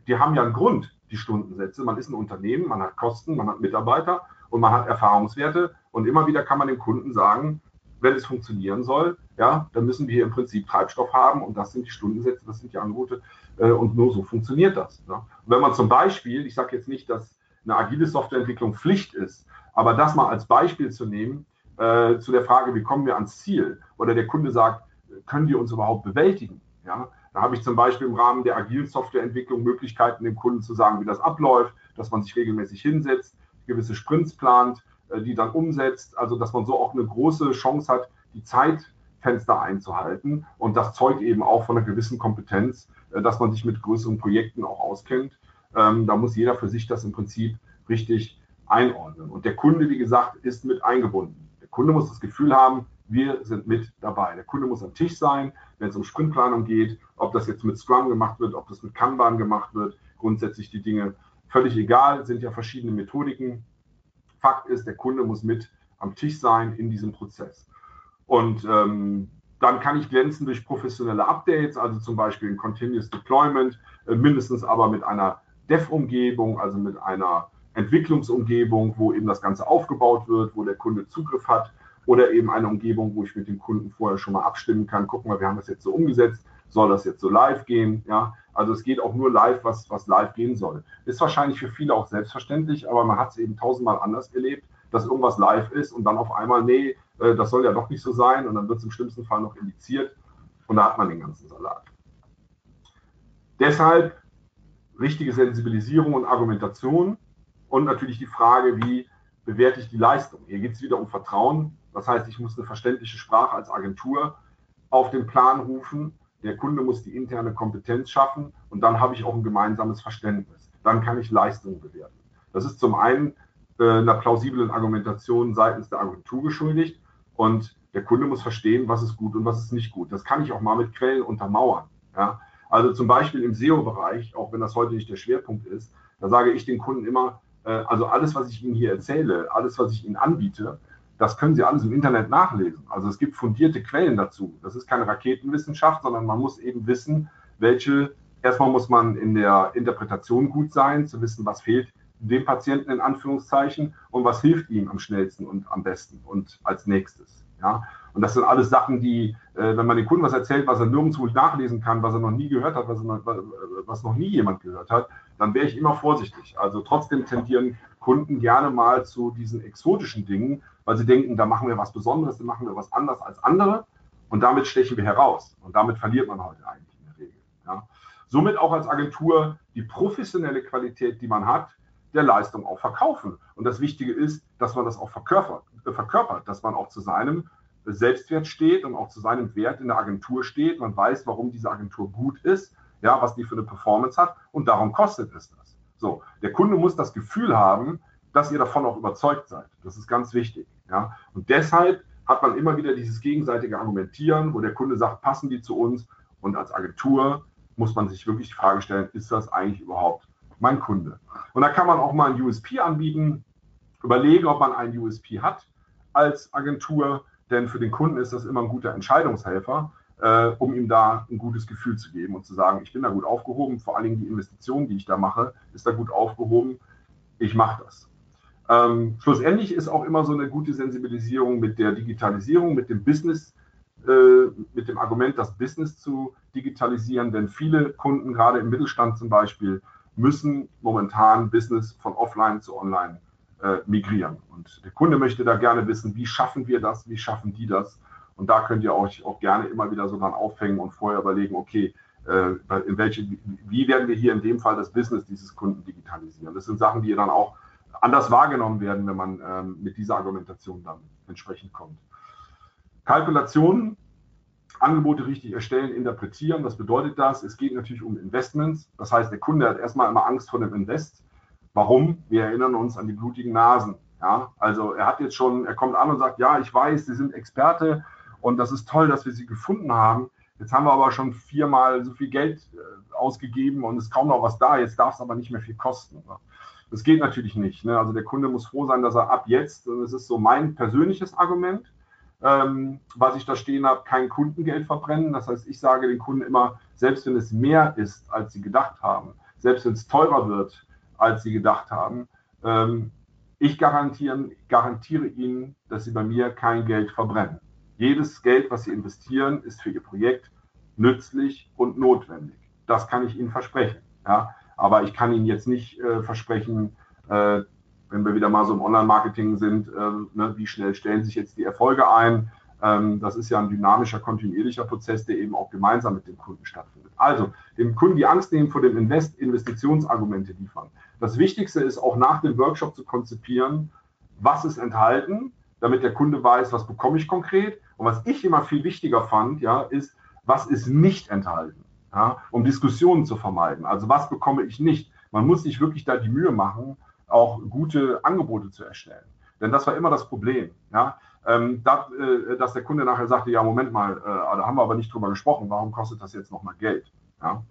die haben ja einen Grund, die Stundensätze. Man ist ein Unternehmen, man hat Kosten, man hat Mitarbeiter und man hat Erfahrungswerte und immer wieder kann man dem Kunden sagen, wenn es funktionieren soll, ja, dann müssen wir im Prinzip Treibstoff haben und das sind die Stundensätze, das sind die Angebote äh, und nur so funktioniert das. Und wenn man zum Beispiel, ich sage jetzt nicht, dass eine agile Softwareentwicklung Pflicht ist, aber das mal als Beispiel zu nehmen, äh, zu der Frage, wie kommen wir ans Ziel? Oder der Kunde sagt, können wir uns überhaupt bewältigen? Ja, da habe ich zum Beispiel im Rahmen der agilen Softwareentwicklung Möglichkeiten, dem Kunden zu sagen, wie das abläuft, dass man sich regelmäßig hinsetzt, gewisse Sprints plant, die dann umsetzt. Also dass man so auch eine große Chance hat, die Zeitfenster einzuhalten. Und das zeugt eben auch von einer gewissen Kompetenz, äh, dass man sich mit größeren Projekten auch auskennt. Ähm, da muss jeder für sich das im Prinzip richtig einordnen. Und der Kunde, wie gesagt, ist mit eingebunden. Der Kunde muss das Gefühl haben, wir sind mit dabei. Der Kunde muss am Tisch sein, wenn es um Sprintplanung geht, ob das jetzt mit Scrum gemacht wird, ob das mit Kanban gemacht wird, grundsätzlich die Dinge völlig egal, sind ja verschiedene Methodiken. Fakt ist, der Kunde muss mit am Tisch sein in diesem Prozess. Und ähm, dann kann ich glänzen durch professionelle Updates, also zum Beispiel ein Continuous Deployment, äh, mindestens aber mit einer Dev-Umgebung, also mit einer Entwicklungsumgebung, wo eben das Ganze aufgebaut wird, wo der Kunde Zugriff hat oder eben eine Umgebung, wo ich mit dem Kunden vorher schon mal abstimmen kann. Gucken wir, wir haben das jetzt so umgesetzt, soll das jetzt so live gehen? Ja, also es geht auch nur live, was, was live gehen soll. Ist wahrscheinlich für viele auch selbstverständlich, aber man hat es eben tausendmal anders erlebt, dass irgendwas live ist und dann auf einmal, nee, äh, das soll ja doch nicht so sein und dann wird es im schlimmsten Fall noch indiziert und da hat man den ganzen Salat. Deshalb richtige Sensibilisierung und Argumentation und natürlich die Frage, wie bewerte ich die Leistung. Hier geht es wieder um Vertrauen. Das heißt, ich muss eine verständliche Sprache als Agentur auf den Plan rufen der Kunde muss die interne Kompetenz schaffen und dann habe ich auch ein gemeinsames Verständnis. Dann kann ich Leistungen bewerten. Das ist zum einen äh, einer plausiblen Argumentation seitens der Agentur geschuldigt und der Kunde muss verstehen, was ist gut und was ist nicht gut. Das kann ich auch mal mit Quellen untermauern. Ja? Also zum Beispiel im SEO-Bereich, auch wenn das heute nicht der Schwerpunkt ist, da sage ich den Kunden immer, äh, also alles, was ich Ihnen hier erzähle, alles, was ich Ihnen anbiete, das können Sie alles im Internet nachlesen. Also es gibt fundierte Quellen dazu. Das ist keine Raketenwissenschaft, sondern man muss eben wissen, welche, erstmal muss man in der Interpretation gut sein, zu wissen, was fehlt dem Patienten in Anführungszeichen und was hilft ihm am schnellsten und am besten und als nächstes. Ja? Und das sind alles Sachen, die, äh, wenn man den Kunden was erzählt, was er nirgendwo nachlesen kann, was er noch nie gehört hat, was, noch, was noch nie jemand gehört hat, dann wäre ich immer vorsichtig. Also trotzdem tendieren Kunden gerne mal zu diesen exotischen Dingen, weil sie denken, da machen wir was Besonderes, da machen wir was anderes als andere und damit stechen wir heraus. Und damit verliert man heute eigentlich in der Regel. Ja. Somit auch als Agentur die professionelle Qualität, die man hat, der Leistung auch verkaufen. Und das Wichtige ist, dass man das auch verkörpert, äh, verkörpert dass man auch zu seinem Selbstwert steht und auch zu seinem Wert in der Agentur steht. Man weiß, warum diese Agentur gut ist, ja, was die für eine Performance hat und darum kostet es das. So, der Kunde muss das Gefühl haben, dass ihr davon auch überzeugt seid. Das ist ganz wichtig. Ja? Und deshalb hat man immer wieder dieses gegenseitige Argumentieren, wo der Kunde sagt, passen die zu uns? Und als Agentur muss man sich wirklich die Frage stellen, ist das eigentlich überhaupt mein Kunde? Und da kann man auch mal ein USP anbieten, überlegen, ob man einen USP hat als Agentur, denn für den Kunden ist das immer ein guter Entscheidungshelfer, äh, um ihm da ein gutes Gefühl zu geben und zu sagen, ich bin da gut aufgehoben, vor allen Dingen die Investition, die ich da mache, ist da gut aufgehoben, ich mache das. Ähm, schlussendlich ist auch immer so eine gute Sensibilisierung mit der Digitalisierung, mit dem Business, äh, mit dem Argument, das Business zu digitalisieren, denn viele Kunden, gerade im Mittelstand zum Beispiel, müssen momentan Business von offline zu online äh, migrieren. Und der Kunde möchte da gerne wissen, wie schaffen wir das, wie schaffen die das? Und da könnt ihr euch auch gerne immer wieder so dran aufhängen und vorher überlegen, okay, äh, in welche, wie werden wir hier in dem Fall das Business dieses Kunden digitalisieren? Das sind Sachen, die dann auch anders wahrgenommen werden, wenn man ähm, mit dieser Argumentation dann entsprechend kommt. Kalkulationen, Angebote richtig erstellen, interpretieren. Was bedeutet das? Es geht natürlich um Investments. Das heißt, der Kunde hat erstmal immer Angst vor dem Invest. Warum? Wir erinnern uns an die blutigen Nasen. Ja, also er hat jetzt schon, er kommt an und sagt, ja, ich weiß, Sie sind Experte und das ist toll, dass wir Sie gefunden haben. Jetzt haben wir aber schon viermal so viel Geld äh, ausgegeben und ist kaum noch was da. Jetzt darf es aber nicht mehr viel kosten. Das geht natürlich nicht. Ne? Also der Kunde muss froh sein, dass er ab jetzt, und das ist so mein persönliches Argument, ähm, was ich da stehen habe, kein Kundengeld verbrennen. Das heißt, ich sage den Kunden immer, selbst wenn es mehr ist, als sie gedacht haben, selbst wenn es teurer wird, als sie gedacht haben, ähm, ich garantiere, garantiere ihnen, dass sie bei mir kein Geld verbrennen. Jedes Geld, was sie investieren, ist für ihr Projekt nützlich und notwendig. Das kann ich ihnen versprechen. Ja? Aber ich kann Ihnen jetzt nicht äh, versprechen, äh, wenn wir wieder mal so im Online-Marketing sind, äh, ne, wie schnell stellen sich jetzt die Erfolge ein. Ähm, das ist ja ein dynamischer, kontinuierlicher Prozess, der eben auch gemeinsam mit dem Kunden stattfindet. Also dem Kunden die Angst nehmen vor dem Invest Investitionsargumente liefern. Das Wichtigste ist auch nach dem Workshop zu konzipieren, was ist enthalten, damit der Kunde weiß, was bekomme ich konkret. Und was ich immer viel wichtiger fand, ja, ist, was ist nicht enthalten ja, um Diskussionen zu vermeiden. Also was bekomme ich nicht? Man muss sich wirklich da die Mühe machen, auch gute Angebote zu erstellen. Denn das war immer das Problem. Ja? Ähm, dat, äh, dass der Kunde nachher sagte, ja, Moment mal, äh, da haben wir aber nicht drüber gesprochen, warum kostet das jetzt nochmal Geld? Ja?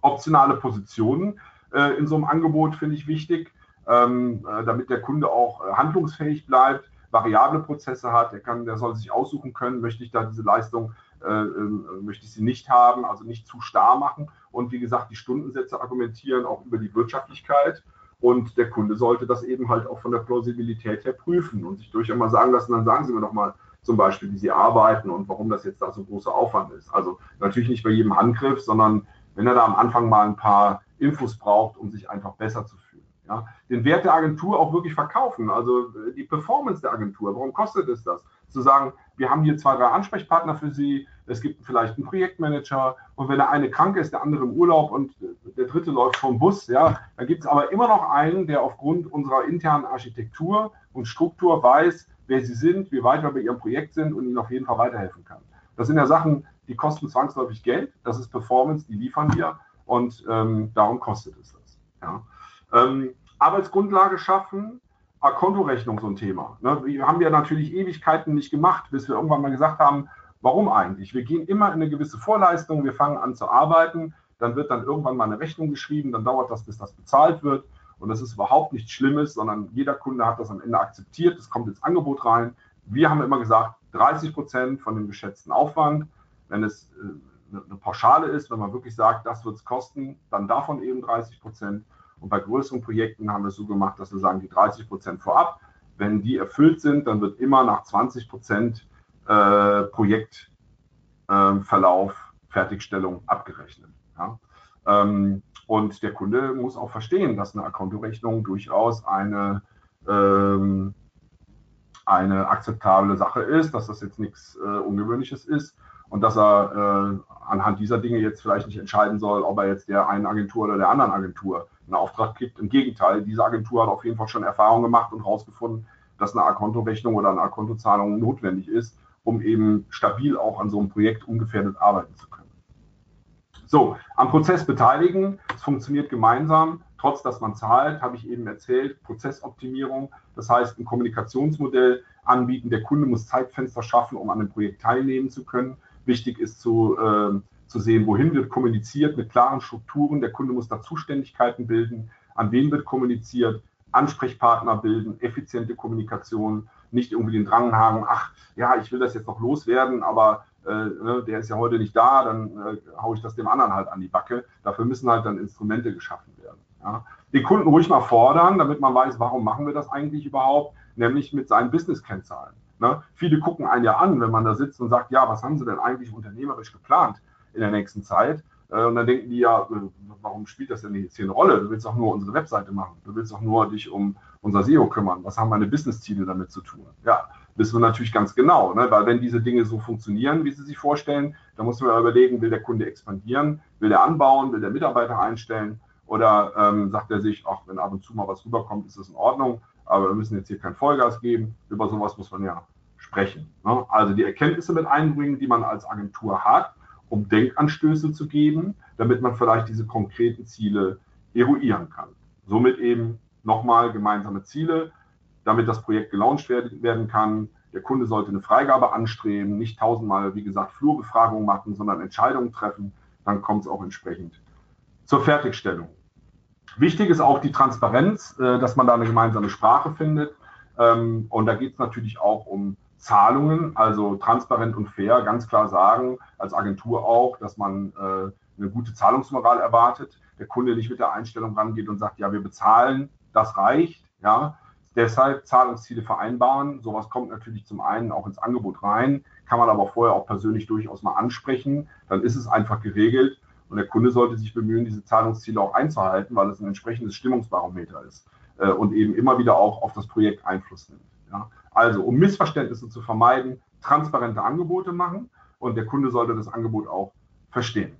Optionale Positionen äh, in so einem Angebot finde ich wichtig, ähm, äh, damit der Kunde auch äh, handlungsfähig bleibt, variable Prozesse hat, der, kann, der soll sich aussuchen können, möchte ich da diese Leistung äh, äh, möchte ich sie nicht haben, also nicht zu starr machen. Und wie gesagt, die Stundensätze argumentieren auch über die Wirtschaftlichkeit. Und der Kunde sollte das eben halt auch von der Plausibilität her prüfen und sich durchaus mal sagen lassen, dann sagen Sie mir doch mal zum Beispiel, wie Sie arbeiten und warum das jetzt da so großer Aufwand ist. Also natürlich nicht bei jedem Angriff, sondern wenn er da am Anfang mal ein paar Infos braucht, um sich einfach besser zu fühlen. Ja? Den Wert der Agentur auch wirklich verkaufen, also äh, die Performance der Agentur, warum kostet es das? Zu sagen, wir haben hier zwei, drei Ansprechpartner für Sie, es gibt vielleicht einen Projektmanager und wenn der eine krank ist, der andere im Urlaub und der dritte läuft vom Bus, ja, dann gibt es aber immer noch einen, der aufgrund unserer internen Architektur und Struktur weiß, wer sie sind, wie weit wir bei ihrem Projekt sind und ihnen auf jeden Fall weiterhelfen kann. Das sind ja Sachen, die kosten zwangsläufig Geld. Das ist Performance, die liefern wir und ähm, darum kostet es das. Ja. Ähm, Arbeitsgrundlage schaffen, Kontorechnung so ein Thema. Ne? Wir haben ja natürlich Ewigkeiten nicht gemacht, bis wir irgendwann mal gesagt haben, warum eigentlich? Wir gehen immer in eine gewisse Vorleistung, wir fangen an zu arbeiten, dann wird dann irgendwann mal eine Rechnung geschrieben, dann dauert das, bis das bezahlt wird. Und das ist überhaupt nichts Schlimmes, sondern jeder Kunde hat das am Ende akzeptiert, es kommt ins Angebot rein. Wir haben immer gesagt, 30 Prozent von dem geschätzten Aufwand. Wenn es äh, eine Pauschale ist, wenn man wirklich sagt, das wird es kosten, dann davon eben 30 Prozent. Und bei größeren Projekten haben wir es so gemacht, dass wir sagen, die 30 Prozent vorab, wenn die erfüllt sind, dann wird immer nach 20 Prozent äh, Projektverlauf, äh, Fertigstellung abgerechnet. Ja? Ähm, und der Kunde muss auch verstehen, dass eine Kontorechnung durchaus eine, ähm, eine akzeptable Sache ist, dass das jetzt nichts äh, Ungewöhnliches ist und dass er äh, anhand dieser Dinge jetzt vielleicht nicht entscheiden soll, ob er jetzt der einen Agentur oder der anderen Agentur einen Auftrag gibt. Im Gegenteil, diese Agentur hat auf jeden Fall schon Erfahrung gemacht und herausgefunden, dass eine A-Konto-Rechnung oder eine A-Konto-Zahlung notwendig ist, um eben stabil auch an so einem Projekt ungefährdet arbeiten zu können. So, am Prozess beteiligen, es funktioniert gemeinsam, trotz dass man zahlt, habe ich eben erzählt, Prozessoptimierung, das heißt ein Kommunikationsmodell anbieten, der Kunde muss Zeitfenster schaffen, um an dem Projekt teilnehmen zu können. Wichtig ist zu, äh, zu sehen, wohin wird kommuniziert mit klaren Strukturen. Der Kunde muss da Zuständigkeiten bilden, an wen wird kommuniziert, Ansprechpartner bilden, effiziente Kommunikation, nicht irgendwie den Drang haben, ach ja, ich will das jetzt noch loswerden, aber äh, ne, der ist ja heute nicht da, dann äh, haue ich das dem anderen halt an die Backe. Dafür müssen halt dann Instrumente geschaffen werden. Ja. Den Kunden ruhig mal fordern, damit man weiß, warum machen wir das eigentlich überhaupt, nämlich mit seinen Business-Kennzahlen. Ne? Viele gucken einen ja an, wenn man da sitzt und sagt, ja, was haben Sie denn eigentlich unternehmerisch geplant in der nächsten Zeit? Äh, und dann denken die ja, äh, warum spielt das denn jetzt hier eine Rolle? Du willst doch nur unsere Webseite machen. Du willst doch nur dich um unser SEO kümmern. Was haben meine Business-Ziele damit zu tun? Ja, wissen wir natürlich ganz genau, ne? weil wenn diese Dinge so funktionieren, wie sie sich vorstellen, dann muss man überlegen, will der Kunde expandieren, will der anbauen, will der Mitarbeiter einstellen oder ähm, sagt er sich, ach, wenn ab und zu mal was rüberkommt, ist das in Ordnung aber wir müssen jetzt hier kein Vollgas geben. Über sowas muss man ja sprechen. Ne? Also die Erkenntnisse mit einbringen, die man als Agentur hat, um Denkanstöße zu geben, damit man vielleicht diese konkreten Ziele eruieren kann. Somit eben nochmal gemeinsame Ziele, damit das Projekt gelauncht werden kann. Der Kunde sollte eine Freigabe anstreben, nicht tausendmal, wie gesagt, Flurbefragung machen, sondern Entscheidungen treffen. Dann kommt es auch entsprechend zur Fertigstellung. Wichtig ist auch die Transparenz, äh, dass man da eine gemeinsame Sprache findet. Ähm, und da geht es natürlich auch um Zahlungen, also transparent und fair, ganz klar sagen, als Agentur auch, dass man äh, eine gute Zahlungsmoral erwartet. Der Kunde nicht mit der Einstellung rangeht und sagt, ja, wir bezahlen, das reicht. Ja, deshalb Zahlungsziele vereinbaren. Sowas kommt natürlich zum einen auch ins Angebot rein, kann man aber vorher auch persönlich durchaus mal ansprechen. Dann ist es einfach geregelt. Und der Kunde sollte sich bemühen, diese Zahlungsziele auch einzuhalten, weil es ein entsprechendes Stimmungsbarometer ist äh, und eben immer wieder auch auf das Projekt Einfluss nimmt. Ja? Also, um Missverständnisse zu vermeiden, transparente Angebote machen und der Kunde sollte das Angebot auch verstehen.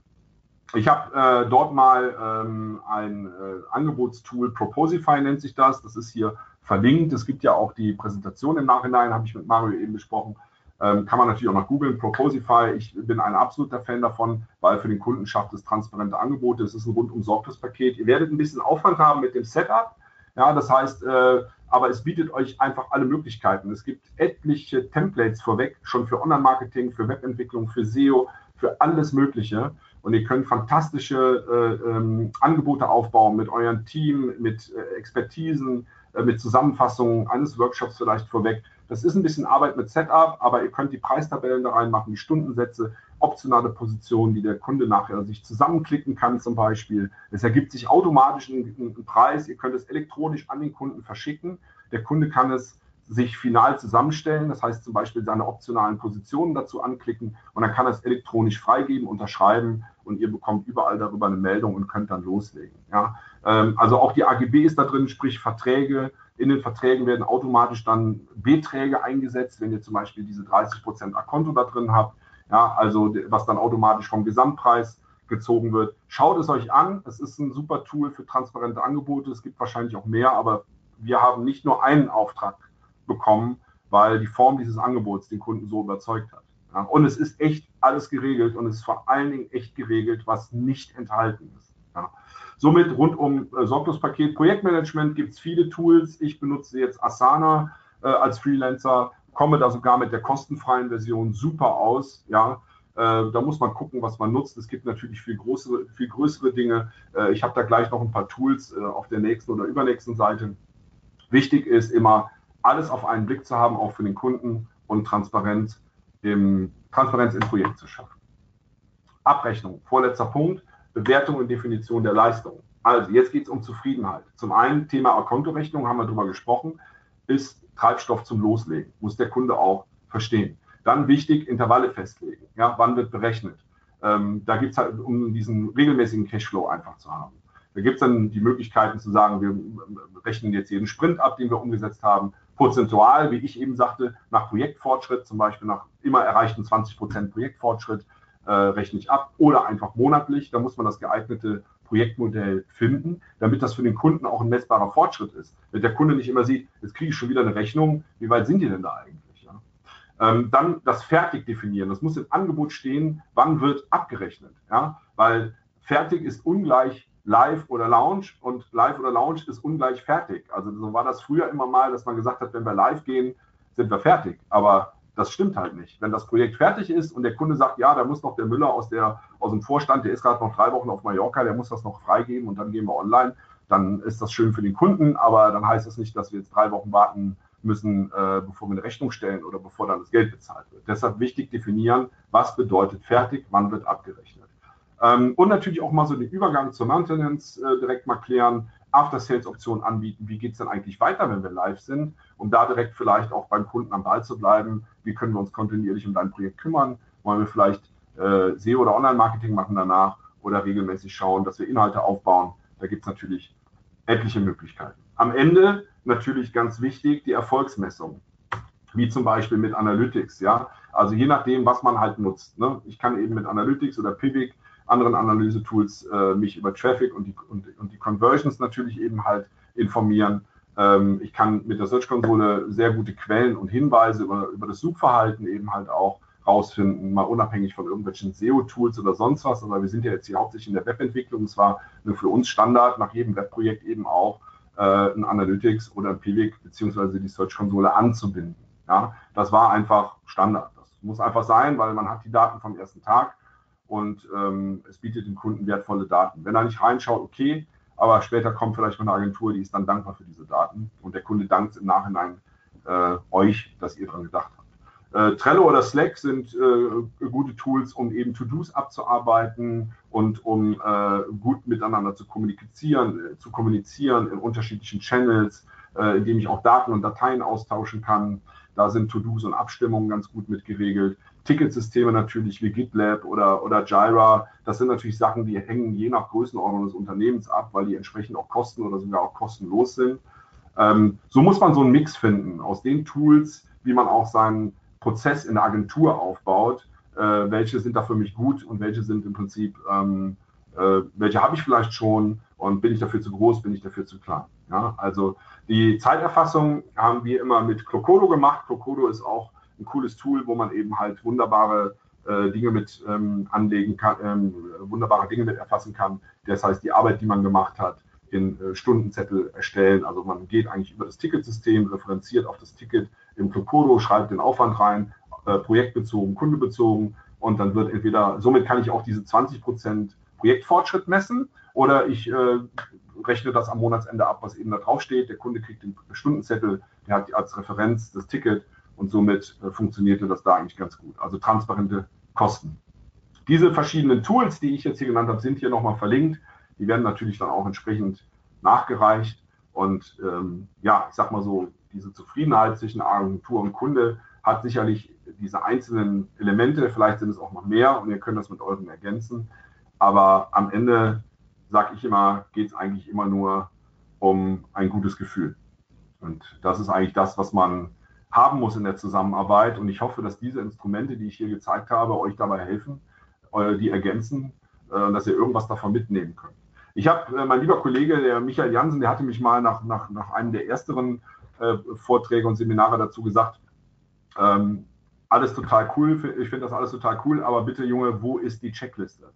Ich habe äh, dort mal ähm, ein äh, Angebotstool, Proposify nennt sich das. Das ist hier verlinkt. Es gibt ja auch die Präsentation im Nachhinein, habe ich mit Mario eben besprochen. Ähm, kann man natürlich auch noch googeln, Proposify. Ich bin ein absoluter Fan davon, weil für den Kunden schafft es transparente Angebote. Es ist ein rundum sorgtes Paket. Ihr werdet ein bisschen Aufwand haben mit dem Setup. Ja, das heißt, äh, aber es bietet euch einfach alle Möglichkeiten. Es gibt etliche Templates vorweg, schon für Online-Marketing, für Webentwicklung, für SEO, für alles Mögliche. Und ihr könnt fantastische äh, ähm, Angebote aufbauen mit eurem Team, mit äh, Expertisen, äh, mit Zusammenfassungen eines Workshops vielleicht vorweg. Das ist ein bisschen Arbeit mit Setup, aber ihr könnt die Preistabellen da reinmachen, die Stundensätze, optionale Positionen, die der Kunde nachher sich zusammenklicken kann zum Beispiel. Es ergibt sich automatisch ein, Preis. Ihr könnt es elektronisch an den Kunden verschicken. Der Kunde kann es sich final zusammenstellen, das heißt zum Beispiel seine optionalen Positionen dazu anklicken und dann kann er es elektronisch freigeben, unterschreiben und ihr bekommt überall darüber eine Meldung und könnt dann loslegen. Ja? Ähm, also auch die AGB ist da drin, sprich Verträge, in den Verträgen werden automatisch dann Beträge eingesetzt, wenn ihr zum Beispiel diese 30 Prozent Akonto da drin habt, ja, also was dann automatisch vom Gesamtpreis gezogen wird. Schaut es euch an. Es ist ein super Tool für transparente Angebote. Es gibt wahrscheinlich auch mehr, aber wir haben nicht nur einen Auftrag bekommen, weil die Form dieses Angebots den Kunden so überzeugt hat. Ja? Und es ist echt alles geregelt und es ist vor allen Dingen echt geregelt, was nicht enthalten ist. Ja? Somit rund um äh, Sorglospaket Projektmanagement gibt es viele Tools. Ich benutze jetzt Asana äh, als Freelancer, komme da sogar mit der kostenfreien Version super aus. Ja, äh, da muss man gucken, was man nutzt. Es gibt natürlich viel größere, viel größere Dinge. Äh, ich habe da gleich noch ein paar Tools äh, auf der nächsten oder übernächsten Seite. Wichtig ist immer, alles auf einen Blick zu haben, auch für den Kunden und Transparenz im, Transparenz im Projekt zu schaffen. Abrechnung, vorletzter Punkt, Bewertung und Definition der Leistung. Also, jetzt geht es um Zufriedenheit. Zum einen Thema Kontorechnung, haben wir darüber gesprochen, ist Treibstoff zum Loslegen. Muss der Kunde auch verstehen. Dann wichtig, Intervalle festlegen. Ja, wann wird berechnet? Ähm, da gibt es halt, um diesen regelmäßigen Cashflow einfach zu haben. Da gibt es dann die Möglichkeiten zu sagen, wir rechnen jetzt jeden Sprint ab, den wir umgesetzt haben, prozentual, wie ich eben sagte, nach Projektfortschritt, zum Beispiel nach immer erreichten 20 Prozent Projektfortschritt, äh, rechne ab oder einfach monatlich. Da muss man das geeignete Projektmodell finden, damit das für den Kunden auch ein messbarer Fortschritt ist. Wenn der Kunde nicht immer sieht, jetzt kriege ich schon wieder eine Rechnung, wie weit sind die denn da eigentlich? Ähm, dann das fertig definieren. Das muss im Angebot stehen, wann wird abgerechnet. Ja? Weil fertig ist ungleich live oder Lounge und live oder Lounge ist ungleich fertig. Also so war das früher immer mal, dass man gesagt hat, wenn wir live gehen, sind wir fertig. Aber das stimmt halt nicht. Wenn das Projekt fertig ist und der Kunde sagt, ja, da muss noch der Müller aus, der, aus dem Vorstand, der ist gerade noch drei Wochen auf Mallorca, der muss das noch freigeben und dann gehen wir online, dann ist das schön für den Kunden, aber dann heißt das nicht, dass wir jetzt drei Wochen warten, müssen, äh, bevor wir eine Rechnung stellen oder bevor dann das Geld bezahlt wird. Deshalb wichtig definieren, was bedeutet fertig, wann wird abgerechnet. Ähm, und natürlich auch mal so den Übergang zur Maintenance äh, direkt mal klären, After-Sales-Optionen anbieten, wie geht es denn eigentlich weiter, wenn wir live sind, um da direkt vielleicht auch beim Kunden am Ball zu bleiben, wie können wir uns kontinuierlich um dein Projekt kümmern, wollen wir vielleicht äh, SEO oder Online-Marketing machen danach oder regelmäßig schauen, dass wir Inhalte aufbauen. Da gibt es natürlich etliche Möglichkeiten. Am Ende natürlich ganz wichtig, die Erfolgsmessung, wie zum Beispiel mit Analytics. Ja? Also je nachdem, was man halt nutzt. Ne? Ich kann eben mit Analytics oder Pivik, anderen Analyse-Tools, äh, mich über Traffic und die, und, und, die Conversions natürlich eben halt informieren. Ähm, ich kann mit der Search-Konsole sehr gute Quellen und Hinweise über, über das Suchverhalten eben halt auch rausfinden, mal unabhängig von irgendwelchen SEO-Tools oder sonst was. Aber wir sind ja jetzt hier hauptsächlich in der Webentwicklung. Es war für uns Standard, nach jedem Webprojekt eben auch äh, ein Analytics oder ein Pivik beziehungsweise die Search-Konsole anzubinden. Ja, das war einfach Standard. Das muss einfach sein, weil man hat die Daten vom ersten Tag und ähm, es bietet dem Kunden wertvolle Daten. Wenn er nicht reinschaut, okay, aber später kommt vielleicht mal eine Agentur, die ist dann dankbar für diese Daten und der Kunde dankt im Nachhinein äh, euch, dass ihr daran gedacht habt. Äh, Trello oder Slack sind äh, gute Tools, um eben To-Dos abzuarbeiten und um äh, gut miteinander zu kommunizieren, äh, zu kommunizieren in unterschiedlichen Channels, äh, indem ich auch Daten und Dateien austauschen kann. Da sind To-Dos und Abstimmungen ganz gut mit geregelt. Ticketsysteme natürlich wie GitLab oder, oder Jira, das sind natürlich Sachen, die hängen je nach Größenordnung des Unternehmens ab, weil die entsprechend auch kosten oder sogar auch kostenlos sind. Ähm, so muss man so einen Mix finden aus den Tools, wie man auch seinen Prozess in der Agentur aufbaut, äh, welche sind da für mich gut und welche sind im Prinzip, ähm, äh, welche habe ich vielleicht schon und bin ich dafür zu groß, bin ich dafür zu klein. Ja? Also die Zeiterfassung haben wir immer mit Clocodo gemacht. Clocodo ist auch ein cooles Tool, wo man eben halt wunderbare äh, Dinge mit ähm, anlegen kann, ähm, wunderbare Dinge mit erfassen kann. Das heißt, die Arbeit, die man gemacht hat, in äh, Stundenzettel erstellen. Also man geht eigentlich über das Ticketsystem, referenziert auf das Ticket, im Clocodo, schreibt den Aufwand rein, äh, projektbezogen, kundebezogen und dann wird entweder, somit kann ich auch diese 20 Prozent Projektfortschritt messen oder ich äh, rechne das am Monatsende ab, was eben da drauf steht. Der Kunde kriegt den Stundenzettel, der hat als Referenz das Ticket und somit äh, funktionierte das da eigentlich ganz gut. Also transparente Kosten. Diese verschiedenen Tools, die ich jetzt hier genannt habe, sind hier nochmal verlinkt. Die werden natürlich dann auch entsprechend nachgereicht. Und ähm, ja, ich sag mal so, diese Zufriedenheit zwischen Agentur und Kunde hat sicherlich diese einzelnen Elemente, vielleicht sind es auch noch mehr und ihr könnt das mit euren ergänzen. Aber am Ende, sage ich immer, geht es eigentlich immer nur um ein gutes Gefühl. Und das ist eigentlich das, was man haben muss in der Zusammenarbeit. Und ich hoffe, dass diese Instrumente, die ich hier gezeigt habe, euch dabei helfen, die ergänzen, äh, dass ihr irgendwas davon mitnehmen könnt. Ich habe, äh, mein lieber Kollege, der Michael Jansen, der hatte mich mal nach, nach, nach einem der ersteren äh, Vorträge und Seminare dazu gesagt, ähm, alles total cool, ich finde das alles total cool, aber bitte Junge, wo ist die Checkliste?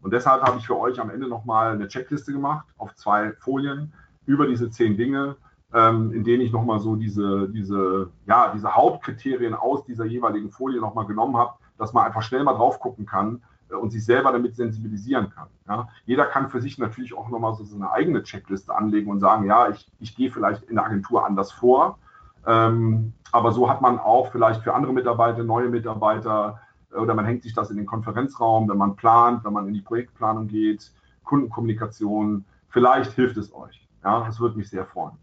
Und deshalb habe ich für euch am Ende nochmal eine Checkliste gemacht auf zwei Folien über diese zehn Dinge, ähm, in denen ich nochmal so diese, diese, ja, diese Hauptkriterien aus dieser jeweiligen Folie nochmal genommen habe, dass man einfach schnell mal drauf gucken kann äh, und sich selber damit sensibilisieren kann. Ja. Jeder kann für sich natürlich auch nochmal so, so eine eigene Checkliste anlegen und sagen, ja, ich, ich gehe vielleicht in der Agentur anders vor. Ähm, aber so hat man auch vielleicht für andere Mitarbeiter, neue Mitarbeiter, äh, oder man hängt sich das in den Konferenzraum, wenn man plant, wenn man in die Projektplanung geht, Kundenkommunikation. Vielleicht hilft es euch. Ja, das würde mich sehr freuen.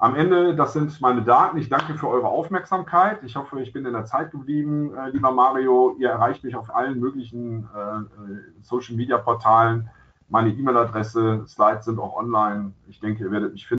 Am Ende, das sind meine Daten. Ich danke für eure Aufmerksamkeit. Ich hoffe, ich bin in der Zeit geblieben, äh, lieber Mario. Ihr erreicht mich auf allen möglichen äh, äh Social-Media-Portalen. Meine E-Mail-Adresse, Slides sind auch online. Ich denke, ihr werdet mich finden.